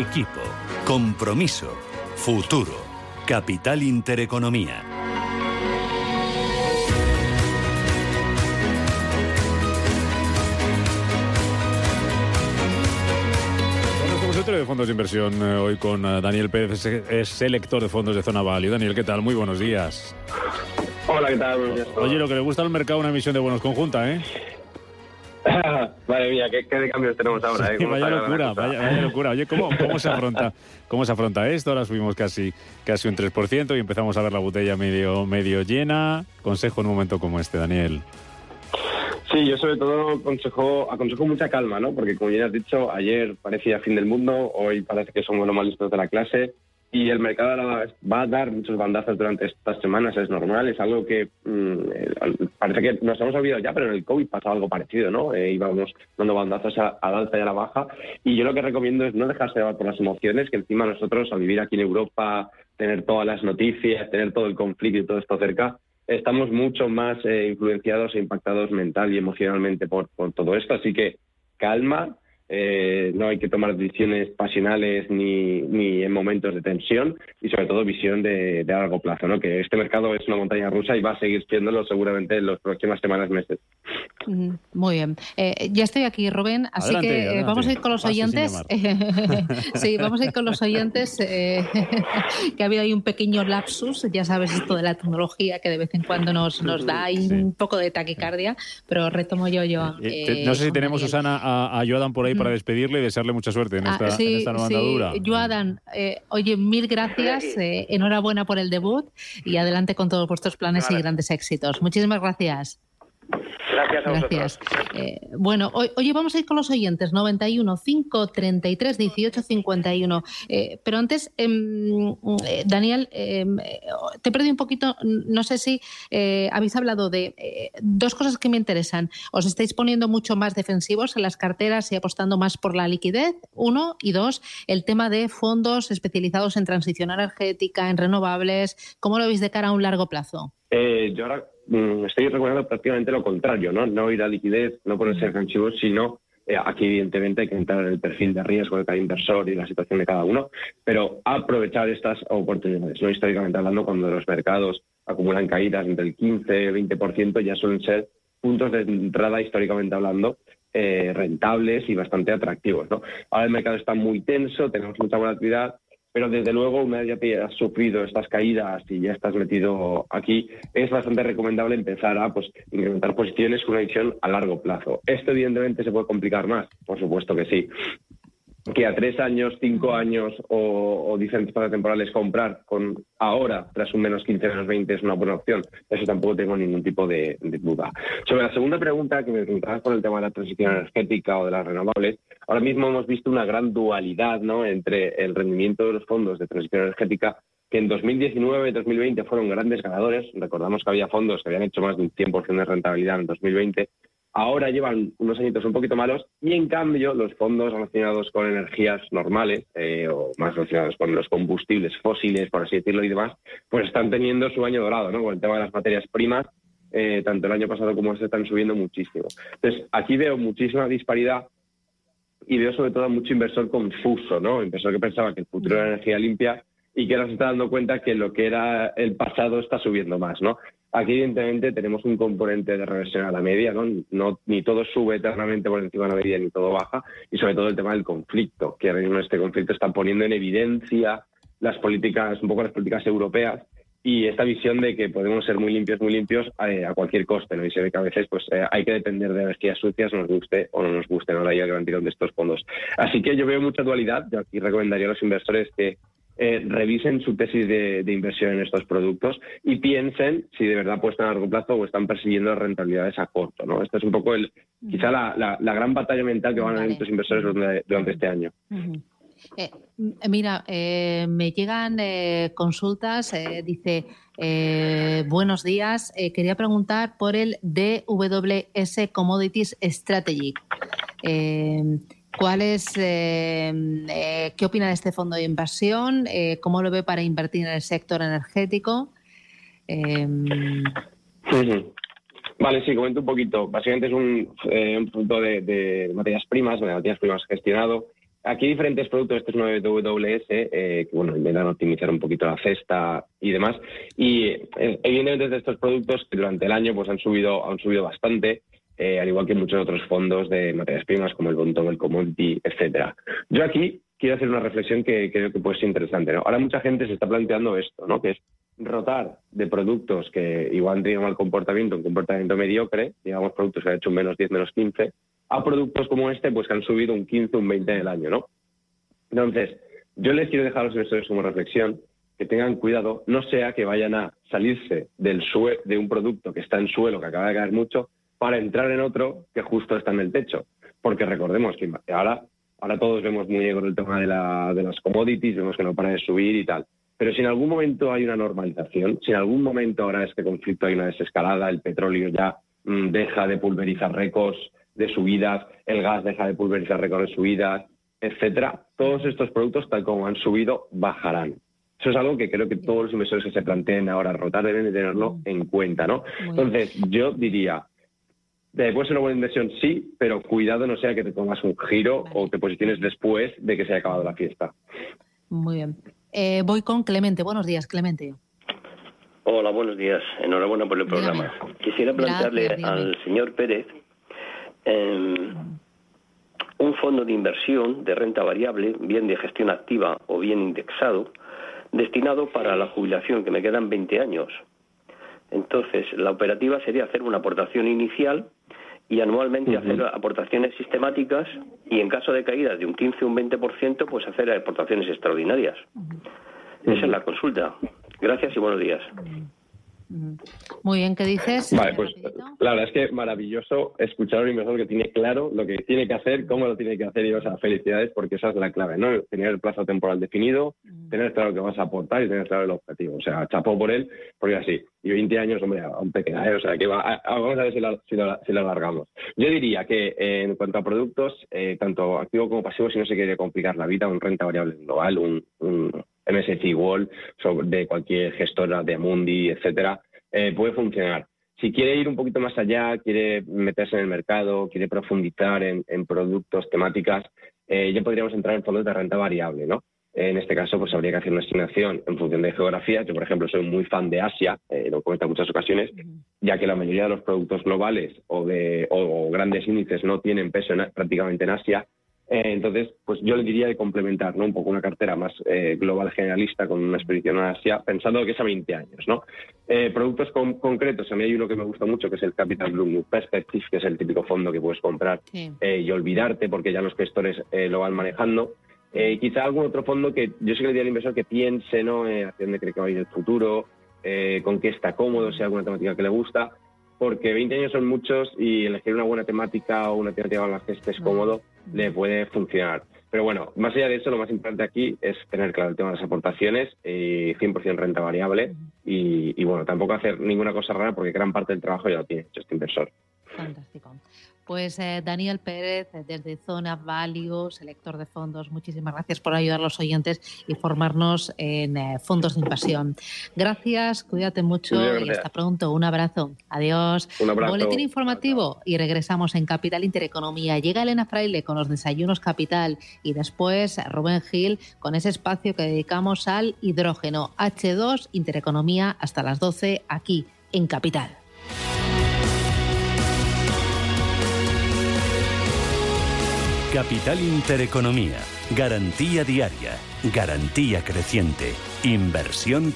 equipo, compromiso, futuro, capital intereconomía. de fondos de inversión eh, hoy con eh, Daniel Pérez, es selector de fondos de Zona Value. Daniel, ¿qué tal? Muy buenos días. Hola, ¿qué tal? Oye, lo que le gusta al mercado una emisión de bonos conjunta, ¿eh? Madre mía, ¿qué, ¿qué, cambios tenemos ahora? ¿eh? vaya locura, vaya, locura. Oye, ¿cómo, cómo, se afronta, ¿cómo se afronta esto? Ahora subimos casi, casi un 3% y empezamos a ver la botella medio, medio llena. Consejo en un momento como este, Daniel. Sí, yo sobre todo aconsejo, aconsejo mucha calma, ¿no? Porque como ya has dicho, ayer parecía fin del mundo, hoy parece que somos los más listos de la clase y el mercado va a dar muchos bandazos durante estas semanas, es normal, es algo que mm, parece que nos hemos olvidado ya, pero en el COVID pasaba algo parecido, ¿no? Eh, íbamos dando bandazos a, la alta y a la baja y yo lo que recomiendo es no dejarse llevar por las emociones, que encima nosotros al vivir aquí en Europa, tener todas las noticias, tener todo el conflicto y todo esto cerca, estamos mucho más eh, influenciados e impactados mental y emocionalmente por todo esto. Así que calma, eh, no hay que tomar decisiones pasionales ni, ni, en momentos de tensión y sobre todo visión de, largo plazo, ¿no? que este mercado es una montaña rusa y va a seguir siéndolo seguramente en las próximas semanas, meses. Muy bien. Eh, ya estoy aquí, Rubén, así que eh, vamos a ir con los oyentes. sí, vamos a ir con los oyentes, que ha habido ahí un pequeño lapsus, ya sabes esto de la tecnología que de vez en cuando nos, nos da un poco de taquicardia, pero retomo yo, yo. no sé si tenemos, Susana, a, a Joan por ahí para despedirle y desearle mucha suerte en ah, esta, en esta nueva andadura. Joadan, eh, oye, mil gracias, eh, enhorabuena por el debut y adelante con todos vuestros planes y grandes éxitos. Muchísimas gracias. Gracias eh, bueno, oye, vamos a ir con los oyentes. 91 5 33 18 51. pero antes, em, eh, Daniel, em, te perdí un poquito. No sé si eh, habéis hablado de dos cosas que me interesan. ¿Os estáis poniendo mucho más defensivos en las carteras y apostando más por la liquidez? Uno. Y dos, el tema de fondos especializados en transición energética, en renovables. ¿Cómo lo veis de cara a un largo plazo? yo ahora Mm, estoy recomendando prácticamente lo contrario, ¿no? No ir a liquidez, no ponerse defensivos, sino eh, aquí evidentemente hay que entrar en el perfil de riesgo de cada inversor y la situación de cada uno, pero aprovechar estas oportunidades, ¿no? Históricamente hablando, cuando los mercados acumulan caídas entre el 15 y 20%, ya suelen ser puntos de entrada históricamente hablando eh, rentables y bastante atractivos, ¿no? Ahora el mercado está muy tenso, tenemos mucha volatilidad, pero desde luego, una vez ya te has sufrido estas caídas y ya estás metido aquí, es bastante recomendable empezar a pues, incrementar posiciones con una visión a largo plazo. Esto evidentemente se puede complicar más, por supuesto que sí que a tres años, cinco años o, diferentes fases temporales comprar con ahora, tras un menos 15, menos 20, es una buena opción. Eso tampoco tengo ningún tipo de, duda. Sobre la segunda pregunta que me preguntabas por el tema de la transición energética o de las renovables, ahora mismo hemos visto una gran dualidad ¿no? entre el rendimiento de los fondos de transición energética que en 2019 y 2020 fueron grandes ganadores. Recordamos que había fondos que habían hecho más de un 100% de rentabilidad en 2020 Ahora llevan unos añitos un poquito malos y en cambio los fondos relacionados con energías normales eh, o más relacionados con los combustibles fósiles, por así decirlo, y demás, pues están teniendo su año dorado, ¿no? Con el tema de las materias primas, eh, tanto el año pasado como este están subiendo muchísimo. Entonces, aquí veo muchísima disparidad y veo sobre todo mucho inversor confuso, ¿no? Inversor que pensaba que el futuro era energía limpia y que ahora se está dando cuenta que lo que era el pasado está subiendo más, ¿no? Aquí, evidentemente, tenemos un componente de reversión a la media, ¿no? no ni todo sube eternamente por encima de la media, ni todo baja, y sobre todo el tema del conflicto, que ahora mismo este conflicto está poniendo en evidencia las políticas, un poco las políticas europeas, y esta visión de que podemos ser muy limpios, muy limpios eh, a cualquier coste, ¿no? Y se ve que a veces pues eh, hay que depender de energías sucias, nos guste o no nos guste, ¿no? La idea que van de estos fondos. Así que yo veo mucha dualidad, yo aquí recomendaría a los inversores que eh, revisen su tesis de, inversión en estos productos y piensen si de verdad apuestan a largo plazo o están persiguiendo rentabilidades a corto. ¿no? Esta es un poco el, quizá la, la, gran batalla mental que van a tener estos inversores durante, este año. Eh, mira, eh, me llegan consultas, dice, buenos días, quería preguntar por el DWS Commodities Strategy. ¿Cuál es, eh, eh, ¿Qué opina de este fondo de inversión? Eh, ¿Cómo lo ve para invertir en el sector energético? Vale, sí, comento un poquito. Básicamente es un, punto de, materias primas, de materias primas gestionado. Aquí hay diferentes productos, este es uno WWS, eh, que bueno, intentan optimizar un poquito la cesta y demás. Y eh, evidentemente de estos productos que durante el año pues han subido, han subido bastante. Eh, al igual que muchos otros fondos de materias primas como el Bontón, el Commodity, etcétera. Yo aquí quiero hacer una reflexión que creo que puede ser interesante. Ahora mucha gente se está planteando esto, ¿no? que es rotar de productos que igual han tenido mal comportamiento, un comportamiento mediocre, digamos productos que han hecho un menos 10, menos 15, a productos como este, pues que han subido un 15, un 20 en el año, ¿no? Entonces, yo les quiero dejar a los inversores como reflexión que tengan cuidado, no sea que vayan a salirse del de un producto que está en suelo, que acaba de caer mucho, para entrar en otro que justo está en el techo. Porque recordemos que ahora, ahora todos vemos muy con el tema de, la, de las commodities, vemos que no para de subir y tal. Pero si en algún momento hay una normalización, si en algún momento ahora este conflicto hay una desescalada, el petróleo ya mm, deja de pulverizar récords, de subidas, el gas deja de pulverizar récords de subidas, etcétera, todos estos productos, tal como han subido, bajarán. Eso es algo que creo que todos los inversores que se planteen ahora rotar deben de tenerlo en cuenta, ¿no? Entonces, yo diría, puede ser una buena inversión, sí, pero cuidado no sea que te tomas un giro o te posiciones después de que se haya acabado la fiesta. Muy bien. Eh, voy con Clemente. Buenos días, Clemente. Hola, buenos días. Enhorabuena por el programa. Quisiera plantearle al señor Pérez Em, un fondo de inversión de renta variable, bien de gestión activa o bien indexado, destinado para la jubilación, que me quedan 20 años. Entonces, la operativa sería hacer una aportación inicial y anualmente hacer aportaciones sistemáticas y en caso de caída de un 15 o un 20%, pues hacer aportaciones extraordinarias. Esa es la consulta. Gracias y buenos días. Muy bien, ¿qué dices? Vale, pues la verdad es que maravilloso escuchar a un inversor que tiene claro lo que tiene que hacer, cómo lo tiene que hacer y, o sea, felicidades porque esa es la clave, ¿no? Tener el plazo temporal definido, tener claro que vas a aportar y tener claro el objetivo. O sea, chapó por él, porque así, y 20 años, hombre, aún pequeña, ¿eh? O sea, que va, vamos a ver si lo, si, si lo, alargamos. Yo diría que eh, en cuanto a productos, eh, tanto activo como pasivo, si no se quiere complicar la vida, un renta variable global, un, un MSCI Wall, de cualquier gestora de Amundi, etcétera, eh, puede funcionar. Si quiere ir un poquito más allá, quiere meterse en el mercado, quiere profundizar en, productos, temáticas, eh, ya podríamos entrar en fondos de renta variable, ¿no? En este caso, pues habría que hacer una asignación en función de geografía. Yo, por ejemplo, soy muy fan de Asia, eh, lo comento en muchas ocasiones, ya que la mayoría de los productos globales o, de, o grandes índices no tienen peso prácticamente en Asia. Eh, entonces, pues yo le diría de complementar ¿no? un poco una cartera más eh, global generalista con una expedición a Asia, pensando que es a 20 años. ¿no? Eh, productos concretos, a mí hay uno que me gusta mucho, que es el Capital Blue Perspective, que es el típico fondo que puedes comprar y olvidarte porque ya los gestores lo van manejando. quizá algún otro fondo que yo sí que le diría al inversor que piense ¿no? hacia dónde cree que va a ir el futuro, con qué está cómodo, si hay alguna temática que le gusta porque 20 años son muchos y elegir una buena temática o una temática con la que estés cómodo le puede funcionar. Pero bueno, más allá de eso, lo más importante aquí es tener claro el tema de las aportaciones, y 100% renta variable y, y, bueno, tampoco hacer ninguna cosa rara porque gran parte del trabajo ya lo tiene hecho este inversor. Fantástico. Pues eh, Daniel Pérez, eh, desde Zona Value, selector de fondos, muchísimas gracias por ayudar a los oyentes y formarnos en eh, fondos de inversión. Gracias, cuídate mucho y hasta pronto. Un abrazo. Adiós. Un abrazo. Boletín informativo y regresamos en Capital Intereconomía. Llega Elena Fraile con los desayunos Capital y después Rubén Gil con ese espacio que dedicamos al hidrógeno. H2 Intereconomía hasta las 12 aquí en Capital. Capital Intereconomía. Garantía diaria. Garantía creciente. Inversión